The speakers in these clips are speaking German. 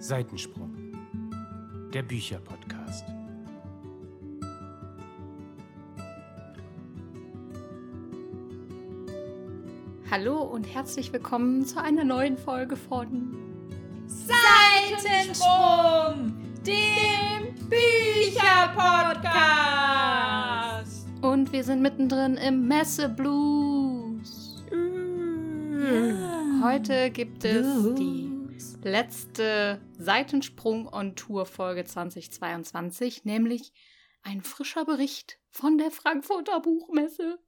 Seitensprung, der Bücherpodcast. Hallo und herzlich willkommen zu einer neuen Folge von Seitensprung, dem Bücherpodcast. Und wir sind mittendrin im Messeblues. Heute gibt es die letzte Seitensprung on Tour Folge 2022, nämlich ein frischer Bericht von der Frankfurter Buchmesse.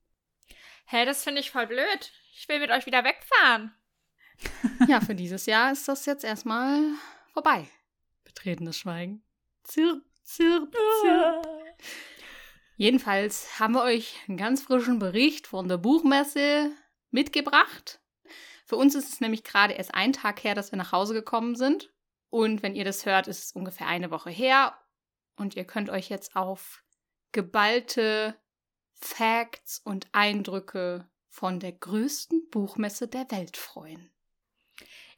Hä, hey, das finde ich voll blöd. Ich will mit euch wieder wegfahren. Ja, für dieses Jahr ist das jetzt erstmal vorbei. Betretenes Schweigen. Zirp, zirp, zirp. Jedenfalls haben wir euch einen ganz frischen Bericht von der Buchmesse mitgebracht. Für uns ist es nämlich gerade erst ein Tag her, dass wir nach Hause gekommen sind. Und wenn ihr das hört, ist es ungefähr eine Woche her. Und ihr könnt euch jetzt auf geballte Facts und Eindrücke von der größten Buchmesse der Welt freuen.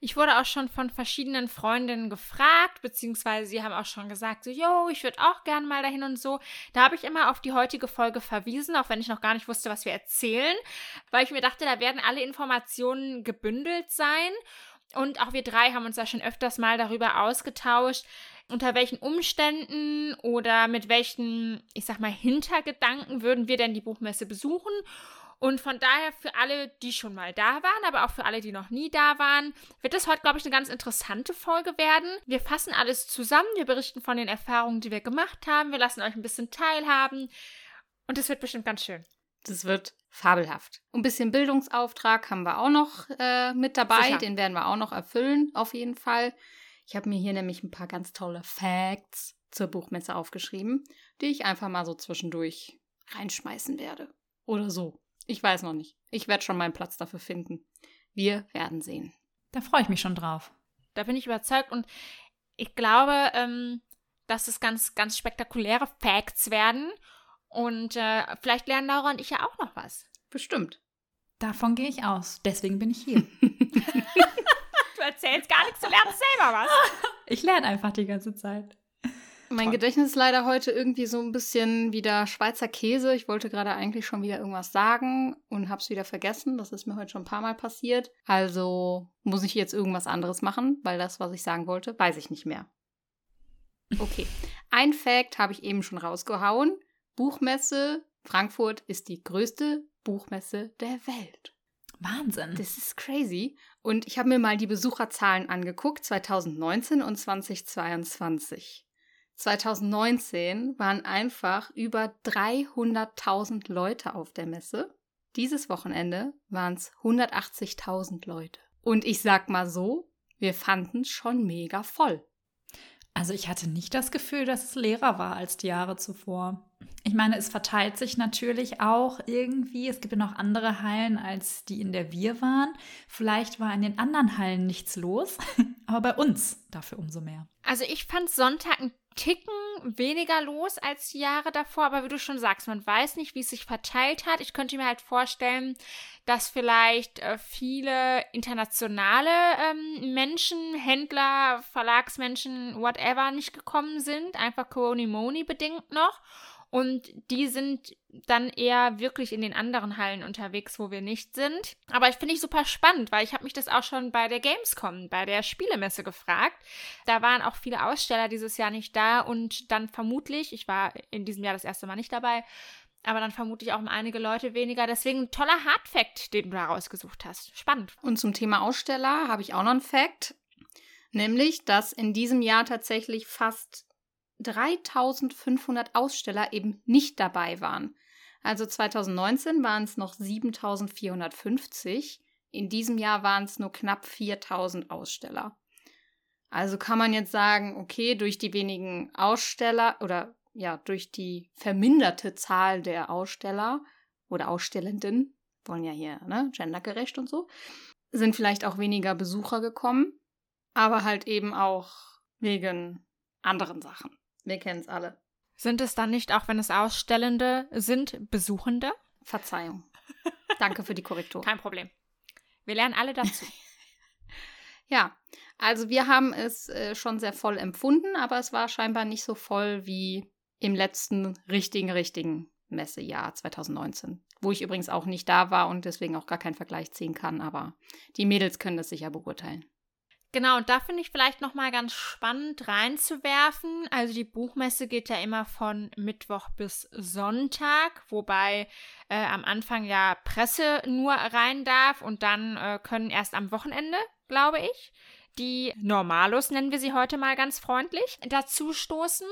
Ich wurde auch schon von verschiedenen Freundinnen gefragt, beziehungsweise sie haben auch schon gesagt, so, yo, ich würde auch gern mal dahin und so. Da habe ich immer auf die heutige Folge verwiesen, auch wenn ich noch gar nicht wusste, was wir erzählen, weil ich mir dachte, da werden alle Informationen gebündelt sein. Und auch wir drei haben uns da schon öfters mal darüber ausgetauscht, unter welchen Umständen oder mit welchen, ich sag mal, Hintergedanken würden wir denn die Buchmesse besuchen. Und von daher für alle, die schon mal da waren, aber auch für alle, die noch nie da waren, wird es heute, glaube ich, eine ganz interessante Folge werden. Wir fassen alles zusammen, wir berichten von den Erfahrungen, die wir gemacht haben, wir lassen euch ein bisschen teilhaben und es wird bestimmt ganz schön. Das wird fabelhaft. Ein bisschen Bildungsauftrag haben wir auch noch äh, mit dabei, Sicher. den werden wir auch noch erfüllen, auf jeden Fall. Ich habe mir hier nämlich ein paar ganz tolle Facts zur Buchmesse aufgeschrieben, die ich einfach mal so zwischendurch reinschmeißen werde. Oder so. Ich weiß noch nicht. Ich werde schon meinen Platz dafür finden. Wir werden sehen. Da freue ich mich schon drauf. Da bin ich überzeugt und ich glaube, ähm, dass es ganz, ganz spektakuläre Facts werden. Und äh, vielleicht lernen Laura und ich ja auch noch was. Bestimmt. Davon gehe ich aus. Deswegen bin ich hier. du erzählst gar nichts, du lernst selber was. Ich lerne einfach die ganze Zeit. Mein. Gedächtnis ist leider heute irgendwie so ein bisschen wieder Schweizer Käse. Ich wollte gerade eigentlich schon wieder irgendwas sagen und habe es wieder vergessen. Das ist mir heute schon ein paar Mal passiert. Also muss ich jetzt irgendwas anderes machen, weil das, was ich sagen wollte, weiß ich nicht mehr. Okay. Ein Fact habe ich eben schon rausgehauen. Buchmesse Frankfurt ist die größte Buchmesse der Welt. Wahnsinn. Das ist crazy. Und ich habe mir mal die Besucherzahlen angeguckt, 2019 und 2022. 2019 waren einfach über 300.000 Leute auf der Messe. Dieses Wochenende waren es 180.000 Leute. Und ich sag mal so, wir fanden es schon mega voll. Also ich hatte nicht das Gefühl, dass es leerer war als die Jahre zuvor. Ich meine, es verteilt sich natürlich auch irgendwie. Es gibt ja noch andere Hallen als die, in der wir waren. Vielleicht war in den anderen Hallen nichts los, aber bei uns dafür umso mehr. Also ich fand Sonntag ein Ticken weniger los als die Jahre davor, aber wie du schon sagst, man weiß nicht, wie es sich verteilt hat. Ich könnte mir halt vorstellen, dass vielleicht äh, viele internationale ähm, Menschen, Händler, Verlagsmenschen, whatever, nicht gekommen sind, einfach Corona-Moni bedingt noch. Und die sind dann eher wirklich in den anderen Hallen unterwegs, wo wir nicht sind. Aber ich finde ich super spannend, weil ich habe mich das auch schon bei der Gamescom, bei der Spielemesse gefragt. Da waren auch viele Aussteller dieses Jahr nicht da und dann vermutlich, ich war in diesem Jahr das erste Mal nicht dabei, aber dann vermute ich auch einige Leute weniger. Deswegen ein toller Hardfact, den du da rausgesucht hast. Spannend. Und zum Thema Aussteller habe ich auch noch einen Fact. Nämlich, dass in diesem Jahr tatsächlich fast 3500 Aussteller eben nicht dabei waren. Also 2019 waren es noch 7450. In diesem Jahr waren es nur knapp 4000 Aussteller. Also kann man jetzt sagen, okay, durch die wenigen Aussteller oder ja, durch die verminderte Zahl der Aussteller oder Ausstellenden, wollen ja hier, ne, gendergerecht und so, sind vielleicht auch weniger Besucher gekommen, aber halt eben auch wegen anderen Sachen. Wir kennen es alle. Sind es dann nicht, auch wenn es Ausstellende sind, Besuchende? Verzeihung. Danke für die Korrektur. Kein Problem. Wir lernen alle dazu. Ja, also wir haben es äh, schon sehr voll empfunden, aber es war scheinbar nicht so voll wie im letzten richtigen, richtigen Messejahr 2019, wo ich übrigens auch nicht da war und deswegen auch gar keinen Vergleich ziehen kann, aber die Mädels können das sicher beurteilen. Genau, und da finde ich vielleicht nochmal ganz spannend reinzuwerfen. Also die Buchmesse geht ja immer von Mittwoch bis Sonntag, wobei äh, am Anfang ja Presse nur rein darf und dann äh, können erst am Wochenende, glaube ich, die Normalos, nennen wir sie heute mal ganz freundlich, dazu stoßen.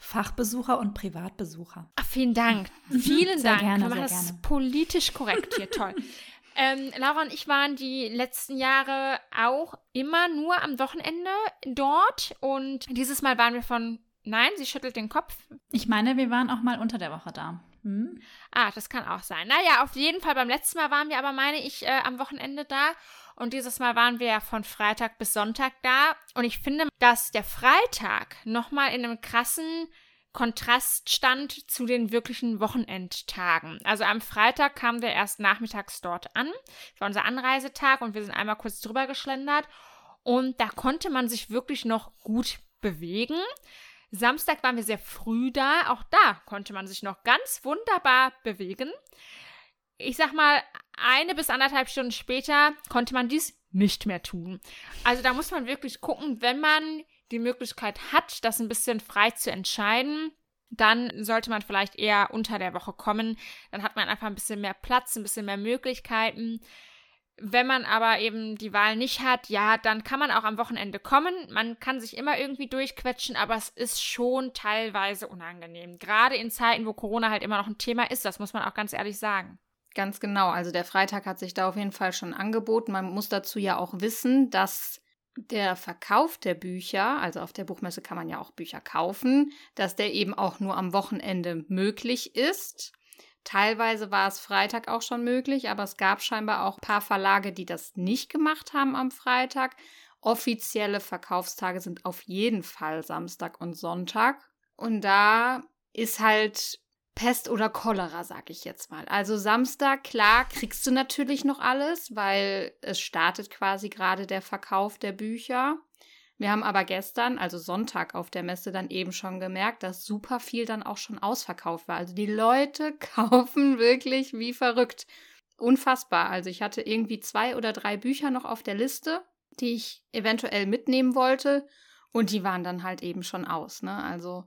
Fachbesucher und Privatbesucher. Ach, vielen Dank. Vielen sehr Dank. Gerne, Wir machen das gerne. politisch korrekt hier. Toll. Ähm, Laura und ich waren die letzten Jahre auch immer nur am Wochenende dort und dieses Mal waren wir von, nein, sie schüttelt den Kopf. Ich meine, wir waren auch mal unter der Woche da. Hm? Ah, das kann auch sein. Naja, auf jeden Fall beim letzten Mal waren wir aber, meine ich, äh, am Wochenende da und dieses Mal waren wir ja von Freitag bis Sonntag da und ich finde, dass der Freitag nochmal in einem krassen Kontrast stand zu den wirklichen Wochenendtagen. Also am Freitag kamen wir erst nachmittags dort an. Das war unser Anreisetag und wir sind einmal kurz drüber geschlendert. Und da konnte man sich wirklich noch gut bewegen. Samstag waren wir sehr früh da. Auch da konnte man sich noch ganz wunderbar bewegen. Ich sag mal, eine bis anderthalb Stunden später konnte man dies nicht mehr tun. Also da muss man wirklich gucken, wenn man die Möglichkeit hat, das ein bisschen frei zu entscheiden, dann sollte man vielleicht eher unter der Woche kommen. Dann hat man einfach ein bisschen mehr Platz, ein bisschen mehr Möglichkeiten. Wenn man aber eben die Wahl nicht hat, ja, dann kann man auch am Wochenende kommen. Man kann sich immer irgendwie durchquetschen, aber es ist schon teilweise unangenehm. Gerade in Zeiten, wo Corona halt immer noch ein Thema ist, das muss man auch ganz ehrlich sagen. Ganz genau. Also der Freitag hat sich da auf jeden Fall schon angeboten. Man muss dazu ja auch wissen, dass der Verkauf der Bücher, also auf der Buchmesse kann man ja auch Bücher kaufen, dass der eben auch nur am Wochenende möglich ist. Teilweise war es Freitag auch schon möglich, aber es gab scheinbar auch ein paar Verlage, die das nicht gemacht haben am Freitag. Offizielle Verkaufstage sind auf jeden Fall Samstag und Sonntag. Und da ist halt Pest oder Cholera, sag ich jetzt mal. Also Samstag, klar, kriegst du natürlich noch alles, weil es startet quasi gerade der Verkauf der Bücher. Wir haben aber gestern, also Sonntag auf der Messe, dann eben schon gemerkt, dass super viel dann auch schon ausverkauft war. Also die Leute kaufen wirklich wie verrückt. Unfassbar. Also ich hatte irgendwie zwei oder drei Bücher noch auf der Liste, die ich eventuell mitnehmen wollte. Und die waren dann halt eben schon aus. Ne? Also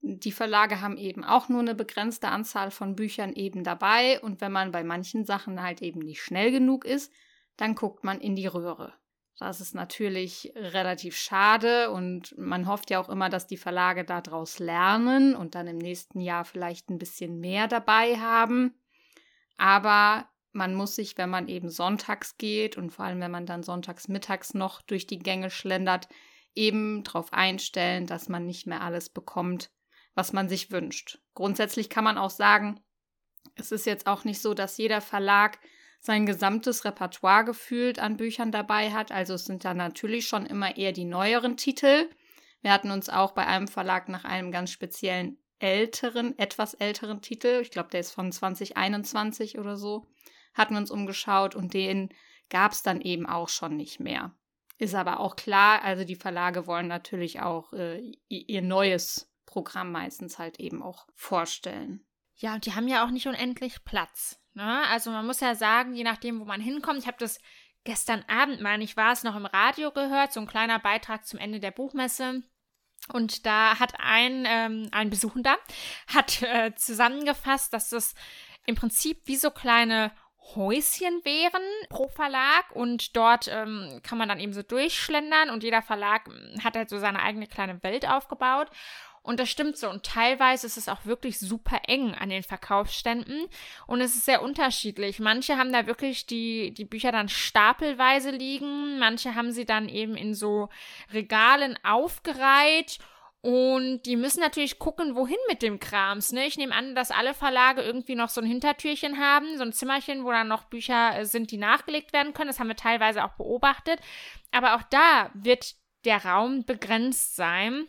die Verlage haben eben auch nur eine begrenzte Anzahl von Büchern eben dabei. Und wenn man bei manchen Sachen halt eben nicht schnell genug ist, dann guckt man in die Röhre. Das ist natürlich relativ schade und man hofft ja auch immer, dass die Verlage daraus lernen und dann im nächsten Jahr vielleicht ein bisschen mehr dabei haben. Aber man muss sich, wenn man eben sonntags geht und vor allem, wenn man dann sonntags mittags noch durch die Gänge schlendert, eben darauf einstellen, dass man nicht mehr alles bekommt, was man sich wünscht. Grundsätzlich kann man auch sagen, es ist jetzt auch nicht so, dass jeder Verlag sein gesamtes Repertoire gefühlt an Büchern dabei hat. Also es sind da natürlich schon immer eher die neueren Titel. Wir hatten uns auch bei einem Verlag nach einem ganz speziellen älteren, etwas älteren Titel, ich glaube, der ist von 2021 oder so, hatten wir uns umgeschaut und den gab es dann eben auch schon nicht mehr. Ist aber auch klar, also die Verlage wollen natürlich auch äh, ihr neues Programm meistens halt eben auch vorstellen. Ja, und die haben ja auch nicht unendlich Platz. Ne? Also man muss ja sagen, je nachdem, wo man hinkommt, ich habe das gestern Abend, meine ich, war es noch im Radio gehört, so ein kleiner Beitrag zum Ende der Buchmesse. Und da hat ein, ähm, ein Besuchender hat äh, zusammengefasst, dass das im Prinzip wie so kleine Häuschen wären pro Verlag und dort ähm, kann man dann eben so durchschlendern und jeder Verlag ähm, hat halt so seine eigene kleine Welt aufgebaut. Und das stimmt so. Und teilweise ist es auch wirklich super eng an den Verkaufsständen. Und es ist sehr unterschiedlich. Manche haben da wirklich die, die Bücher dann stapelweise liegen. Manche haben sie dann eben in so Regalen aufgereiht. Und die müssen natürlich gucken, wohin mit dem Krams. Ne? Ich nehme an, dass alle Verlage irgendwie noch so ein Hintertürchen haben, so ein Zimmerchen, wo dann noch Bücher äh, sind, die nachgelegt werden können. Das haben wir teilweise auch beobachtet. Aber auch da wird der Raum begrenzt sein.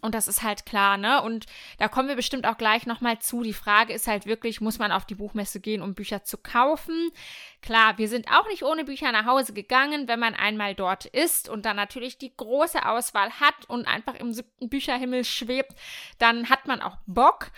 Und das ist halt klar, ne? Und da kommen wir bestimmt auch gleich nochmal zu. Die Frage ist halt wirklich, muss man auf die Buchmesse gehen, um Bücher zu kaufen? Klar, wir sind auch nicht ohne Bücher nach Hause gegangen, wenn man einmal dort ist und dann natürlich die große Auswahl hat und einfach im siebten Bücherhimmel schwebt, dann hat man auch Bock.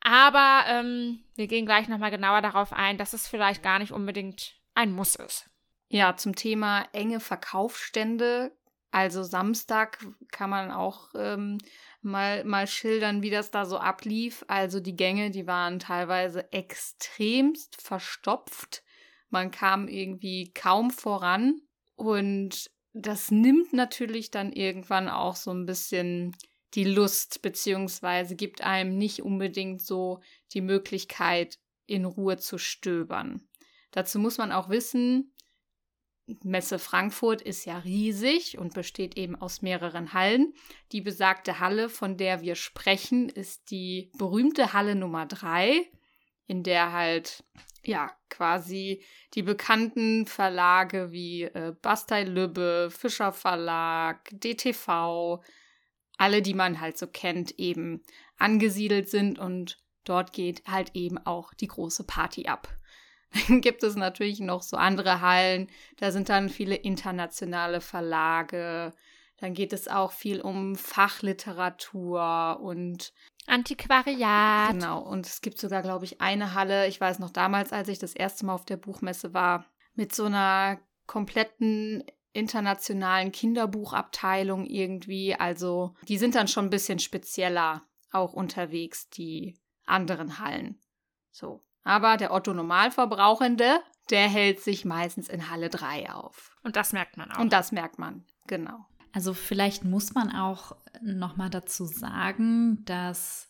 Aber ähm, wir gehen gleich nochmal genauer darauf ein, dass es vielleicht gar nicht unbedingt ein Muss ist. Ja, zum Thema enge Verkaufsstände also Samstag kann man auch ähm, mal, mal schildern, wie das da so ablief. Also die Gänge, die waren teilweise extremst verstopft. Man kam irgendwie kaum voran. Und das nimmt natürlich dann irgendwann auch so ein bisschen die Lust, beziehungsweise gibt einem nicht unbedingt so die Möglichkeit, in Ruhe zu stöbern. Dazu muss man auch wissen, Messe Frankfurt ist ja riesig und besteht eben aus mehreren Hallen. Die besagte Halle, von der wir sprechen, ist die berühmte Halle Nummer 3, in der halt ja quasi die bekannten Verlage wie äh, Bastei Lübbe, Fischer Verlag, DTV, alle, die man halt so kennt, eben angesiedelt sind und dort geht halt eben auch die große Party ab. Dann gibt es natürlich noch so andere Hallen. Da sind dann viele internationale Verlage. Dann geht es auch viel um Fachliteratur und Antiquariat. Genau. Und es gibt sogar, glaube ich, eine Halle. Ich weiß noch damals, als ich das erste Mal auf der Buchmesse war, mit so einer kompletten internationalen Kinderbuchabteilung irgendwie. Also die sind dann schon ein bisschen spezieller auch unterwegs, die anderen Hallen. So. Aber der Otto Normalverbrauchende, der hält sich meistens in Halle 3 auf. Und das merkt man auch. Und das merkt man, genau. Also vielleicht muss man auch noch mal dazu sagen, dass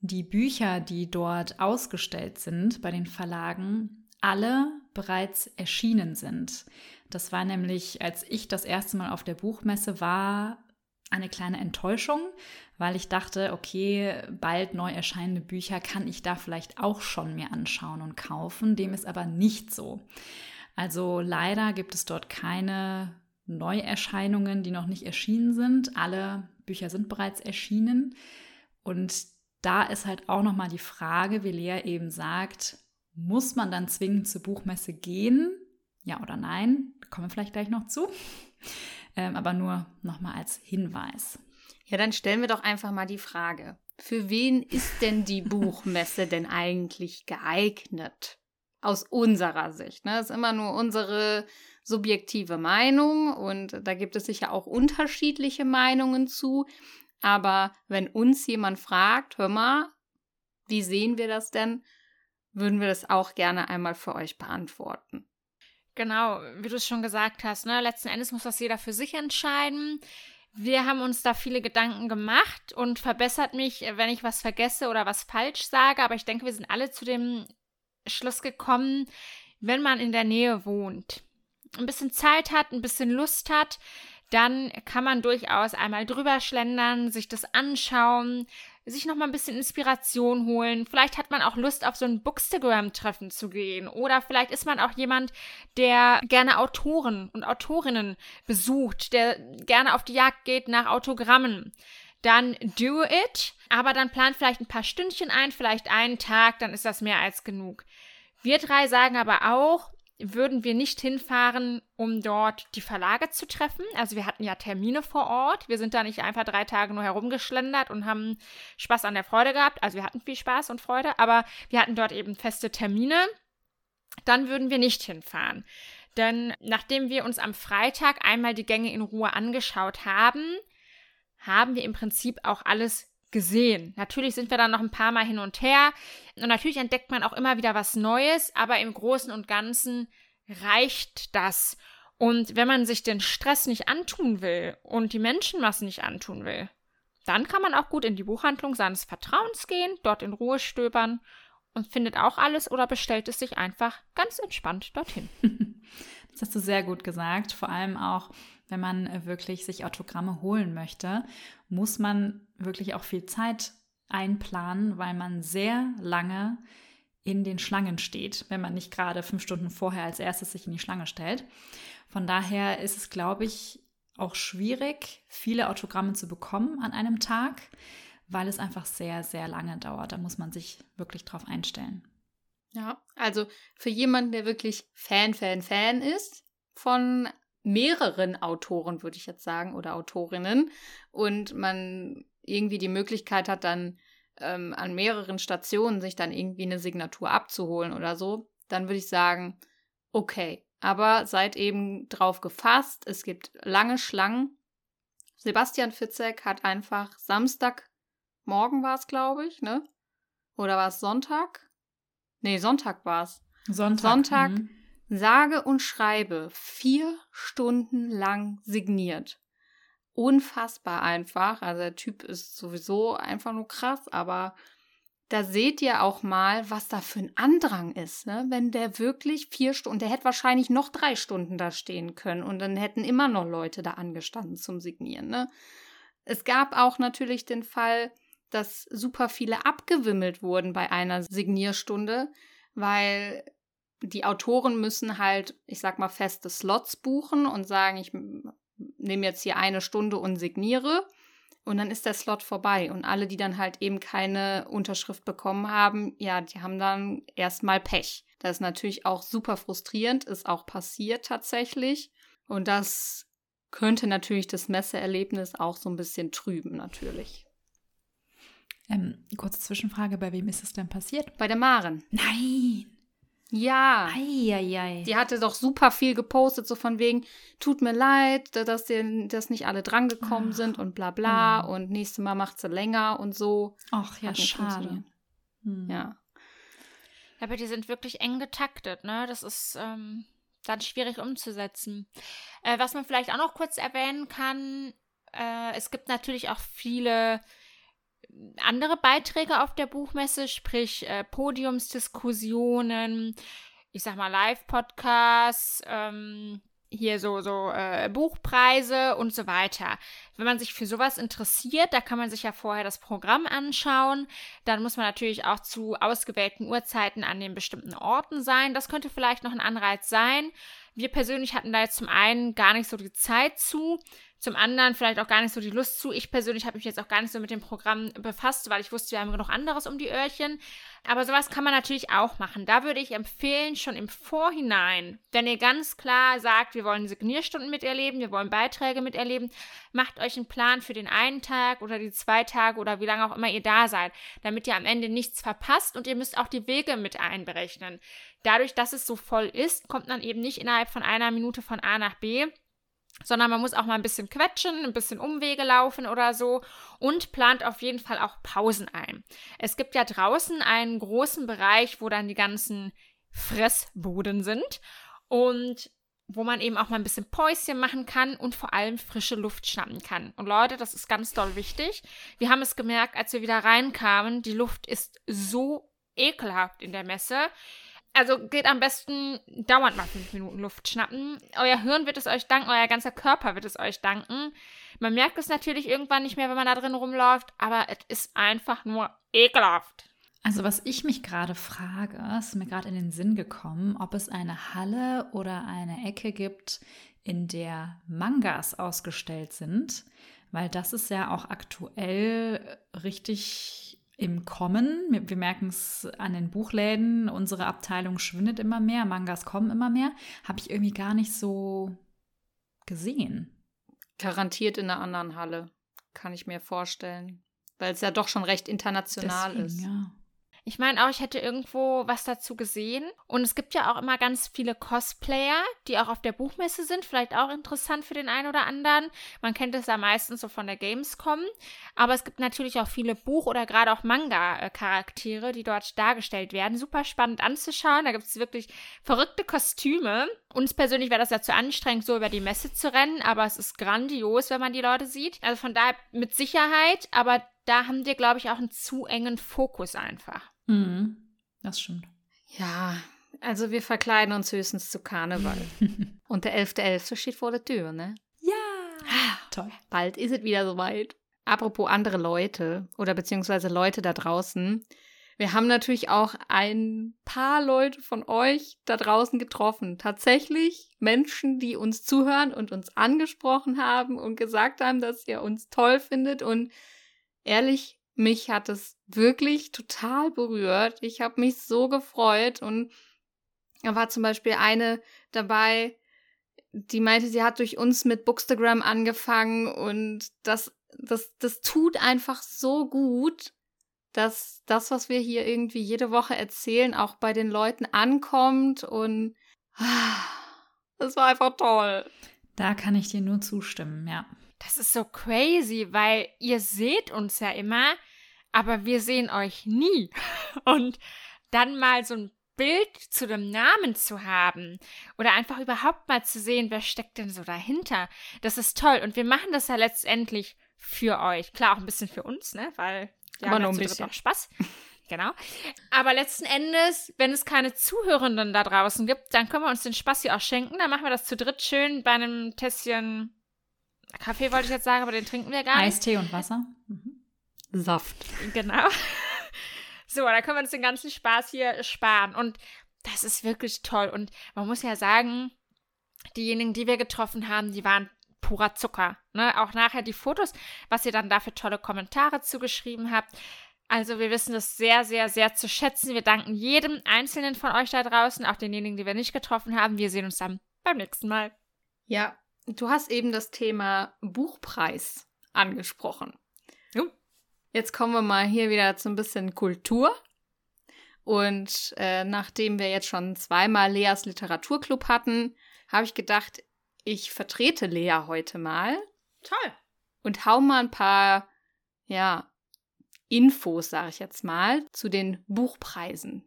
die Bücher, die dort ausgestellt sind bei den Verlagen, alle bereits erschienen sind. Das war nämlich, als ich das erste Mal auf der Buchmesse war, eine kleine Enttäuschung, weil ich dachte, okay, bald neu erscheinende Bücher kann ich da vielleicht auch schon mir anschauen und kaufen. Dem ist aber nicht so. Also leider gibt es dort keine Neuerscheinungen, die noch nicht erschienen sind. Alle Bücher sind bereits erschienen. Und da ist halt auch nochmal die Frage, wie Lea eben sagt, muss man dann zwingend zur Buchmesse gehen? Ja oder nein? Kommen wir vielleicht gleich noch zu ähm, aber nur nochmal als Hinweis. Ja, dann stellen wir doch einfach mal die Frage. Für wen ist denn die Buchmesse denn eigentlich geeignet? Aus unserer Sicht. Ne? Das ist immer nur unsere subjektive Meinung und da gibt es sicher auch unterschiedliche Meinungen zu. Aber wenn uns jemand fragt, hör mal, wie sehen wir das denn, würden wir das auch gerne einmal für euch beantworten. Genau, wie du es schon gesagt hast, ne? letzten Endes muss das jeder für sich entscheiden. Wir haben uns da viele Gedanken gemacht und verbessert mich, wenn ich was vergesse oder was falsch sage, aber ich denke, wir sind alle zu dem Schluss gekommen, wenn man in der Nähe wohnt, ein bisschen Zeit hat, ein bisschen Lust hat, dann kann man durchaus einmal drüber schlendern, sich das anschauen, sich noch mal ein bisschen Inspiration holen. Vielleicht hat man auch Lust, auf so ein Bookstagram-Treffen zu gehen. Oder vielleicht ist man auch jemand, der gerne Autoren und Autorinnen besucht, der gerne auf die Jagd geht nach Autogrammen. Dann do it, aber dann plant vielleicht ein paar Stündchen ein, vielleicht einen Tag, dann ist das mehr als genug. Wir drei sagen aber auch, würden wir nicht hinfahren, um dort die Verlage zu treffen. Also wir hatten ja Termine vor Ort. Wir sind da nicht einfach drei Tage nur herumgeschlendert und haben Spaß an der Freude gehabt. Also wir hatten viel Spaß und Freude, aber wir hatten dort eben feste Termine. Dann würden wir nicht hinfahren. Denn nachdem wir uns am Freitag einmal die Gänge in Ruhe angeschaut haben, haben wir im Prinzip auch alles gesehen. Natürlich sind wir dann noch ein paar Mal hin und her und natürlich entdeckt man auch immer wieder was Neues, aber im Großen und Ganzen reicht das. Und wenn man sich den Stress nicht antun will und die Menschenmassen nicht antun will, dann kann man auch gut in die Buchhandlung seines Vertrauens gehen, dort in Ruhe stöbern und findet auch alles oder bestellt es sich einfach ganz entspannt dorthin. Das hast du sehr gut gesagt. Vor allem auch, wenn man äh, wirklich sich Autogramme holen möchte, muss man wirklich auch viel Zeit einplanen, weil man sehr lange in den Schlangen steht, wenn man nicht gerade fünf Stunden vorher als erstes sich in die Schlange stellt. Von daher ist es, glaube ich, auch schwierig, viele Autogramme zu bekommen an einem Tag, weil es einfach sehr, sehr lange dauert. Da muss man sich wirklich drauf einstellen. Ja, also für jemanden, der wirklich Fan, Fan, Fan ist von mehreren Autoren, würde ich jetzt sagen, oder Autorinnen, und man irgendwie die Möglichkeit hat, dann ähm, an mehreren Stationen sich dann irgendwie eine Signatur abzuholen oder so, dann würde ich sagen, okay. Aber seid eben drauf gefasst, es gibt lange Schlangen. Sebastian Fitzek hat einfach Samstagmorgen war es, glaube ich, ne? Oder war es Sonntag? Nee, Sonntag war es. Sonntag. Sonntag, mhm. sage und schreibe, vier Stunden lang signiert. Unfassbar einfach. Also der Typ ist sowieso einfach nur krass, aber da seht ihr auch mal, was da für ein Andrang ist, ne? Wenn der wirklich vier Stunden, der hätte wahrscheinlich noch drei Stunden da stehen können und dann hätten immer noch Leute da angestanden zum Signieren, ne? Es gab auch natürlich den Fall, dass super viele abgewimmelt wurden bei einer Signierstunde, weil die Autoren müssen halt, ich sag mal, feste Slots buchen und sagen, ich nehme jetzt hier eine Stunde und signiere. Und dann ist der Slot vorbei. Und alle, die dann halt eben keine Unterschrift bekommen haben, ja, die haben dann erstmal Pech. Das ist natürlich auch super frustrierend, ist auch passiert tatsächlich. Und das könnte natürlich das Messeerlebnis auch so ein bisschen trüben, natürlich. Ähm, kurze Zwischenfrage, bei wem ist es denn passiert? Bei der Maren. Nein. Ja. Eieiei. Die hatte doch super viel gepostet, so von wegen, tut mir leid, dass, die, dass nicht alle drangekommen Ach. sind und bla bla Oh. und nächstes Mal macht sie länger und so. Ach ja, schade. Hm. Ja. Aber die sind wirklich eng getaktet, ne? Das ist ähm, dann schwierig umzusetzen. Äh, was man vielleicht auch noch kurz erwähnen kann, äh, es gibt natürlich auch viele andere Beiträge auf der Buchmesse, sprich äh, Podiumsdiskussionen, ich sag mal Live-Podcasts, ähm, hier so, so äh, Buchpreise und so weiter. Wenn man sich für sowas interessiert, da kann man sich ja vorher das Programm anschauen. Dann muss man natürlich auch zu ausgewählten Uhrzeiten an den bestimmten Orten sein. Das könnte vielleicht noch ein Anreiz sein. Wir persönlich hatten da jetzt zum einen gar nicht so die Zeit zu, zum anderen vielleicht auch gar nicht so die Lust zu. Ich persönlich habe mich jetzt auch gar nicht so mit dem Programm befasst, weil ich wusste, wir haben genug anderes um die Öhrchen. Aber sowas kann man natürlich auch machen. Da würde ich empfehlen, schon im Vorhinein, wenn ihr ganz klar sagt, wir wollen Signierstunden miterleben, wir wollen Beiträge miterleben, macht euch einen Plan für den einen Tag oder die zwei Tage oder wie lange auch immer ihr da seid, damit ihr am Ende nichts verpasst und ihr müsst auch die Wege mit einberechnen. Dadurch, dass es so voll ist, kommt man eben nicht innerhalb von einer Minute von A nach B, sondern man muss auch mal ein bisschen quetschen, ein bisschen Umwege laufen oder so und plant auf jeden Fall auch Pausen ein. Es gibt ja draußen einen großen Bereich, wo dann die ganzen Fressbuden sind und wo man eben auch mal ein bisschen Päuschen machen kann und vor allem frische Luft schnappen kann. Und Leute, das ist ganz doll wichtig. Wir haben es gemerkt, als wir wieder reinkamen, die Luft ist so ekelhaft in der Messe. Also geht am besten dauernd mal fünf Minuten Luft schnappen. Euer Hirn wird es euch danken, euer ganzer Körper wird es euch danken. Man merkt es natürlich irgendwann nicht mehr, wenn man da drin rumläuft, aber es ist einfach nur ekelhaft. Also was ich mich gerade frage, ist mir gerade in den Sinn gekommen, ob es eine Halle oder eine Ecke gibt, in der Mangas ausgestellt sind, weil das ist ja auch aktuell richtig im Kommen. Wir, merken es an den Buchläden, unsere Abteilung schwindet immer mehr, Mangas kommen immer mehr. Habe ich irgendwie gar nicht so gesehen. Garantiert in einer anderen Halle, kann ich mir vorstellen. Weil es ja doch schon recht international Deswegen, ist. Ja. Ich meine auch, ich hätte irgendwo was dazu gesehen. Und es gibt ja auch immer ganz viele Cosplayer, die auch auf der Buchmesse sind. Vielleicht auch interessant für den einen oder anderen. Man kennt es ja meistens so von der Gamescom. Aber es gibt natürlich auch viele Buch- oder gerade auch Manga-Charaktere, die dort dargestellt werden. Super spannend anzuschauen. Da gibt es wirklich verrückte Kostüme. Uns persönlich wäre das ja zu anstrengend, so über die Messe zu rennen. Aber es ist grandios, wenn man die Leute sieht. Also von daher mit Sicherheit. Aber da haben wir, glaube ich, auch einen zu engen Fokus einfach. Mhm. Das stimmt. Ja, also wir verkleiden uns höchstens zu Karneval. Und der 11.11. steht vor der Tür, ne? Ja. Toll. Bald ist es wieder soweit. Apropos andere Leute oder beziehungsweise Leute da draußen. wir haben natürlich auch ein paar Leute von euch da draußen getroffen. Tatsächlich Menschen, die uns zuhören und uns angesprochen haben und gesagt haben, dass ihr uns toll findet. Und ehrlich, mich hat es wirklich total berührt. Ich habe mich so gefreut und da war zum Beispiel eine dabei, die meinte, sie hat durch uns mit Bookstagram angefangen und das, das, das tut einfach so gut, dass das, was wir hier irgendwie jede Woche erzählen, auch bei den Leuten ankommt und das war einfach toll. Da kann ich dir nur zustimmen, ja. Das ist so crazy, weil ihr seht uns ja immer, aber wir sehen euch nie. Und dann mal so ein Bild zu dem Namen zu haben oder einfach überhaupt mal zu sehen, wer steckt denn so dahinter. Das ist toll. Und wir machen das ja letztendlich für euch. Klar, auch ein bisschen für uns, ne? Weil wir Aber haben nur ja ein bisschen. auch Spaß. Genau. Aber letzten Endes, wenn es keine Zuhörenden da draußen gibt, dann können wir uns den Spaß hier auch schenken. Dann machen wir das zu dritt schön bei einem Tässchen Kaffee, wollte ich jetzt sagen, aber den trinken wir gar nicht. Eistee und Wasser. Mhm. Saft. Genau. So, da können wir uns den ganzen Spaß hier sparen. Und das ist wirklich toll. Und man muss ja sagen, diejenigen, die wir getroffen haben, die waren purer Zucker. Ne? Auch nachher die Fotos, was ihr dann da für tolle Kommentare zugeschrieben habt. Also wir wissen das sehr, sehr, sehr zu schätzen. Wir danken jedem Einzelnen von euch da draußen, auch denjenigen, die wir nicht getroffen haben. Wir sehen uns dann beim nächsten Mal. Ja, du hast eben das Thema Buchpreis angesprochen. Jo. Jetzt kommen wir mal hier wieder zu ein bisschen Kultur. Und äh, nachdem wir jetzt schon zweimal Leas Literaturclub hatten, habe ich gedacht, ich vertrete Lea heute mal Toll. und hau mal ein paar, ja, Infos, sage ich jetzt mal, zu den Buchpreisen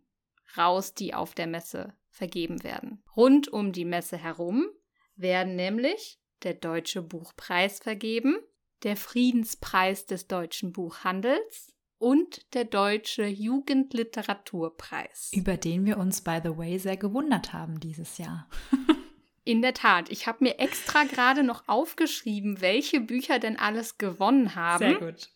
raus, die auf der Messe vergeben werden. Rund um die Messe herum werden nämlich der Deutsche Buchpreis vergeben, der Friedenspreis des deutschen Buchhandels und der Deutsche Jugendliteraturpreis. Über den wir uns, by the way, sehr gewundert haben dieses Jahr. In der Tat, ich habe mir extra gerade noch aufgeschrieben, welche Bücher denn alles gewonnen haben. gut.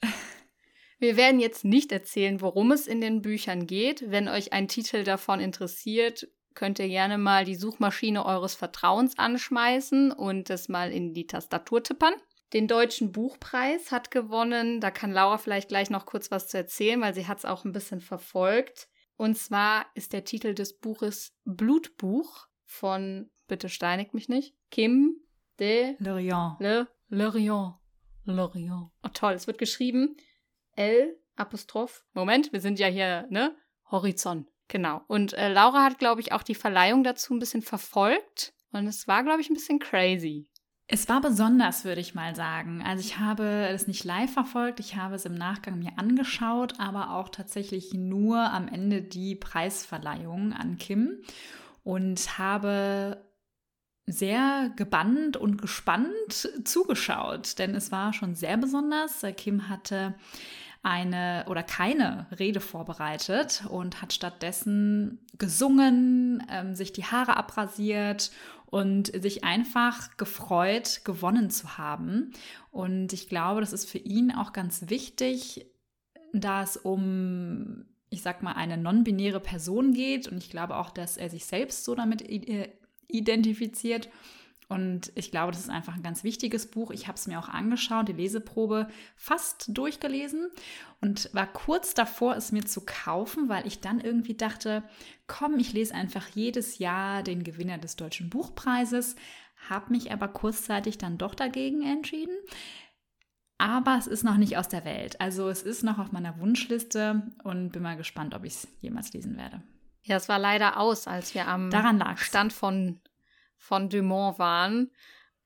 Wir werden jetzt nicht erzählen, worum es in den Büchern geht. Wenn euch ein Titel davon interessiert, könnt ihr gerne mal die Suchmaschine eures Vertrauens anschmeißen und es mal in die Tastatur tippern. Den Deutschen Buchpreis hat gewonnen. Da kann Laura vielleicht gleich noch kurz was zu erzählen, weil sie hat es auch ein bisschen verfolgt. Und zwar ist der Titel des Buches Blutbuch von, bitte steinigt mich nicht, Kim de Lorient. Le Lorient. Lorient. Oh, toll, es wird geschrieben L Apostroph. Moment, wir sind ja hier, ne? Horizont. Genau. Und äh, Laura hat, glaube ich, auch die Verleihung dazu ein bisschen verfolgt. Und es war, glaube ich, ein bisschen crazy. Es war besonders, würde ich mal sagen. Also ich habe es nicht live verfolgt, ich habe es im Nachgang mir angeschaut, aber auch tatsächlich nur am Ende die Preisverleihung an Kim und habe sehr gebannt und gespannt zugeschaut, denn es war schon sehr besonders. Kim hatte eine oder keine Rede vorbereitet und hat stattdessen gesungen, ähm, sich die Haare abrasiert und sich einfach gefreut, gewonnen zu haben. Und ich glaube, das ist für ihn auch ganz wichtig, da es um, ich sag mal, eine non-binäre Person geht. Und ich glaube auch, dass er sich selbst so damit identifiziert. Und ich glaube, das ist einfach ein ganz wichtiges Buch. Ich habe es mir auch angeschaut, die Leseprobe fast durchgelesen und war kurz davor, es mir zu kaufen, weil ich dann irgendwie dachte, komm, ich lese einfach jedes Jahr den Gewinner des Deutschen Buchpreises, habe mich aber kurzzeitig dann doch dagegen entschieden. Aber es ist noch nicht aus der Welt. Also es ist noch auf meiner Wunschliste und bin mal gespannt, ob ich es jemals lesen werde. Ja, es war leider aus, als wir am. Stand von, von Dumont waren.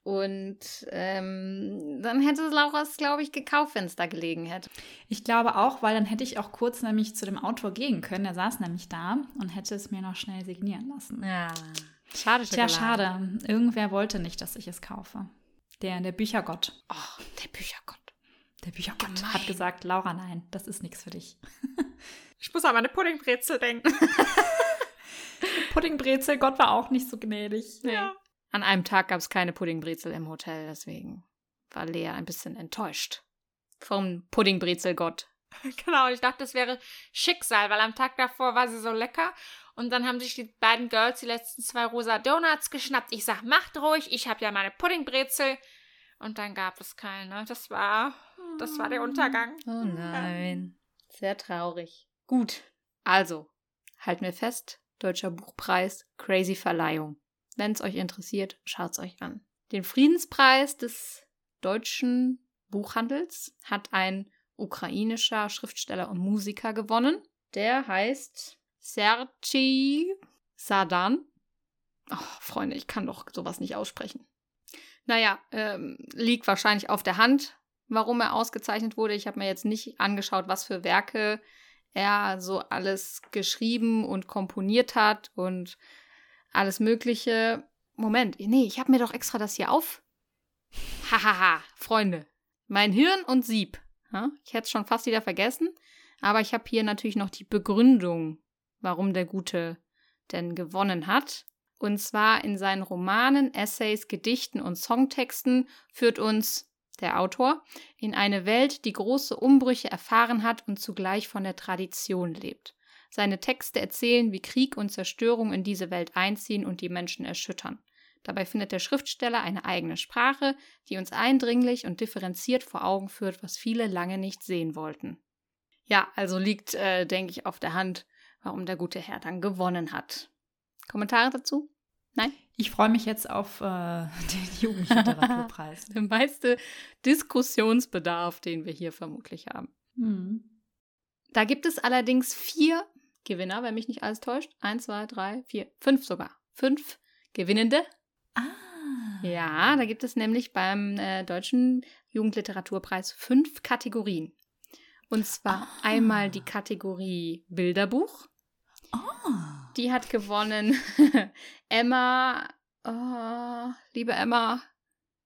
Und ähm, dann hätte Laura es, glaube ich, gekauft, wenn es da gelegen hätte. Ich glaube auch, weil dann hätte ich auch kurz nämlich zu dem Autor gehen können. Der saß nämlich da und hätte es mir noch schnell signieren lassen. Ja. Schade, Tja, schade. Irgendwer wollte nicht, dass ich es kaufe. Der, der Büchergott. Oh, der Büchergott. Der Büchergott Gemein. hat gesagt, Laura, nein, das ist nichts für dich. Ich muss an meine Puddingbrezel denken. Puddingbrezel, Gott war auch nicht so gnädig. Nee. An einem Tag gab es keine Puddingbrezel im Hotel, deswegen war Lea ein bisschen enttäuscht vom Puddingbrezelgott. genau, und ich dachte, das wäre Schicksal, weil am Tag davor war sie so lecker. Und dann haben sich die beiden Girls die letzten zwei rosa Donuts geschnappt. Ich sag, macht ruhig, ich habe ja meine Puddingbrezel. Und dann gab es keine. Das war, das war der Untergang. Oh nein. Sehr traurig. Gut. Also, halten wir fest. Deutscher Buchpreis, crazy Verleihung. Wenn es euch interessiert, schaut es euch an. Den Friedenspreis des deutschen Buchhandels hat ein ukrainischer Schriftsteller und Musiker gewonnen. Der heißt Sergei Sadan. Oh, Freunde, ich kann doch sowas nicht aussprechen. Naja, ähm, liegt wahrscheinlich auf der Hand, warum er ausgezeichnet wurde. Ich habe mir jetzt nicht angeschaut, was für Werke er so alles geschrieben und komponiert hat und alles Mögliche. Moment, nee, ich habe mir doch extra das hier auf. Hahaha, Freunde. Mein Hirn und Sieb. Ich hätte es schon fast wieder vergessen, aber ich habe hier natürlich noch die Begründung, warum der Gute denn gewonnen hat. Und zwar in seinen Romanen, Essays, Gedichten und Songtexten führt uns der Autor, in eine Welt, die große Umbrüche erfahren hat und zugleich von der Tradition lebt. Seine Texte erzählen, wie Krieg und Zerstörung in diese Welt einziehen und die Menschen erschüttern. Dabei findet der Schriftsteller eine eigene Sprache, die uns eindringlich und differenziert vor Augen führt, was viele lange nicht sehen wollten. Ja, also liegt, äh, denke ich, auf der Hand, warum der gute Herr dann gewonnen hat. Kommentare dazu? Nein? Ich freue mich jetzt auf äh, den Jugendliteraturpreis. der meiste Diskussionsbedarf, den wir hier vermutlich haben. Hm. Da gibt es allerdings vier Gewinner, wenn mich nicht alles täuscht. Eins, zwei, drei, vier, fünf sogar. Fünf Gewinnende Ah. Ja, da gibt es nämlich beim äh, Deutschen Jugendliteraturpreis fünf Kategorien. Und zwar Ah. einmal die Kategorie Bilderbuch. Oh. Die hat gewonnen Emma. Oh, liebe Emma,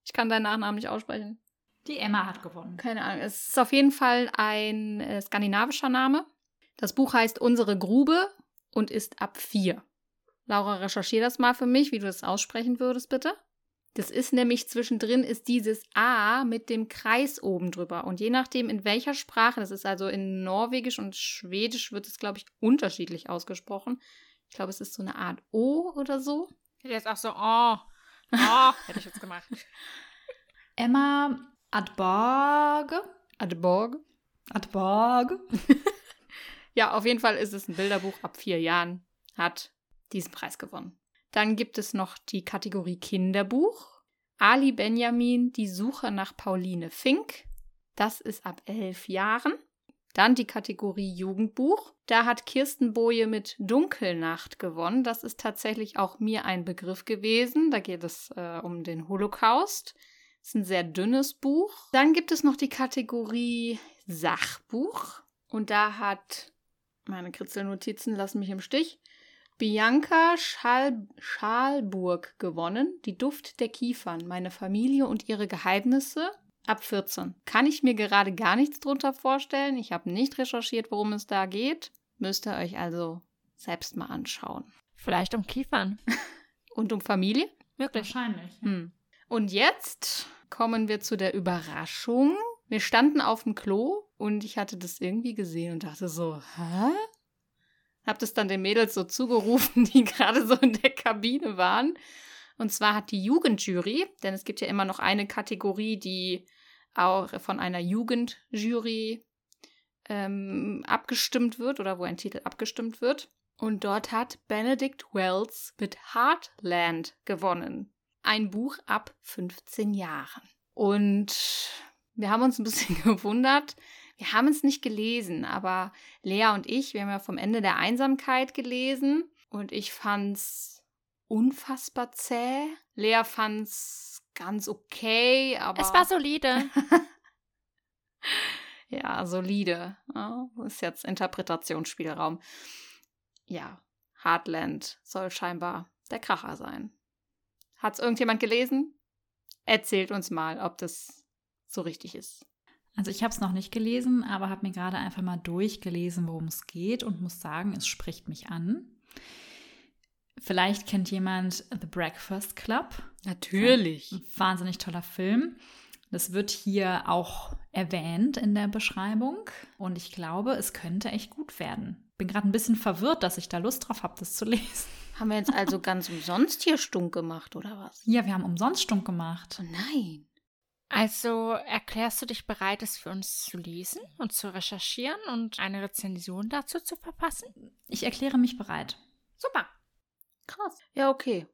ich kann deinen Nachnamen nicht aussprechen. Die Emma hat gewonnen. Keine Ahnung. Es ist auf jeden Fall ein äh, skandinavischer Name. Das Buch heißt Unsere Grube und ist ab vier. Laura, recherchier das mal für mich, wie du das aussprechen würdest, bitte. Das ist nämlich zwischendrin ist dieses A mit dem Kreis oben drüber. Und je nachdem, in welcher Sprache, das ist also in Norwegisch und Schwedisch, wird es, glaube ich, unterschiedlich ausgesprochen. Ich glaube, es ist so eine Art O oder so. Ich hätte jetzt auch so, oh, oh, hätte ich jetzt gemacht. Emma Adborg. Adborg. Adborg. Ja, auf jeden Fall ist es ein Bilderbuch ab vier Jahren, hat diesen Preis gewonnen. Dann gibt es noch die Kategorie Kinderbuch. Ali Benjamin, die Suche nach Pauline Fink. Das ist ab elf Jahren. Dann die Kategorie Jugendbuch. Da hat Kirsten Boje mit Dunkelnacht gewonnen. Das ist tatsächlich auch mir ein Begriff gewesen. Da geht es äh, um den Holocaust. Das ist ein sehr dünnes Buch. Dann gibt es noch die Kategorie Sachbuch. Und da hat meine Kritzelnotizen lassen mich im Stich. Bianca Schal Schalburg gewonnen. Die Duft der Kiefern, meine Familie und ihre Geheimnisse. Ab 14. Kann ich mir gerade gar nichts drunter vorstellen. Ich habe nicht recherchiert, worum es da geht. Müsst ihr euch also selbst mal anschauen. Vielleicht um Kiefern. Und um Familie? Möglich. Wahrscheinlich. Hm. Und jetzt kommen wir zu der Überraschung. Wir standen auf dem Klo und ich hatte das irgendwie gesehen und dachte so, hä? Hab das dann den Mädels so zugerufen, die gerade so in der Kabine waren. Und zwar hat die Jugendjury, denn es gibt ja immer noch eine Kategorie, die auch von einer Jugendjury ähm, abgestimmt wird oder wo ein Titel abgestimmt wird. Und dort hat Benedict Wells mit Heartland gewonnen. Ein Buch ab 15 Jahren. Und wir haben uns ein bisschen gewundert. Wir haben es nicht gelesen, aber Lea und ich, wir haben ja vom Ende der Einsamkeit gelesen und ich fand's unfassbar zäh. Lea fand's ganz okay, aber. Es war solide. ja, solide. Ja, ist jetzt Interpretationsspielraum. Ja, Heartland soll scheinbar der Kracher sein. Hat's irgendjemand gelesen? Erzählt uns mal, ob das so richtig ist. Also ich habe es noch nicht gelesen, aber habe mir gerade einfach mal durchgelesen, worum es geht und muss sagen, es spricht mich an. Vielleicht kennt jemand The Breakfast Club. Natürlich. Ein wahnsinnig toller Film. Das wird hier auch erwähnt in der Beschreibung und ich glaube, es könnte echt gut werden. Bin gerade ein bisschen verwirrt, dass ich da Lust drauf habe, das zu lesen. Haben wir jetzt also ganz umsonst hier stunk gemacht, oder was? Ja, wir haben umsonst stunk gemacht. Oh nein. Also erklärst du dich bereit, es für uns zu lesen und zu recherchieren und eine Rezension dazu zu verpassen? Ich erkläre mich bereit. Super. Krass. Ja, okay.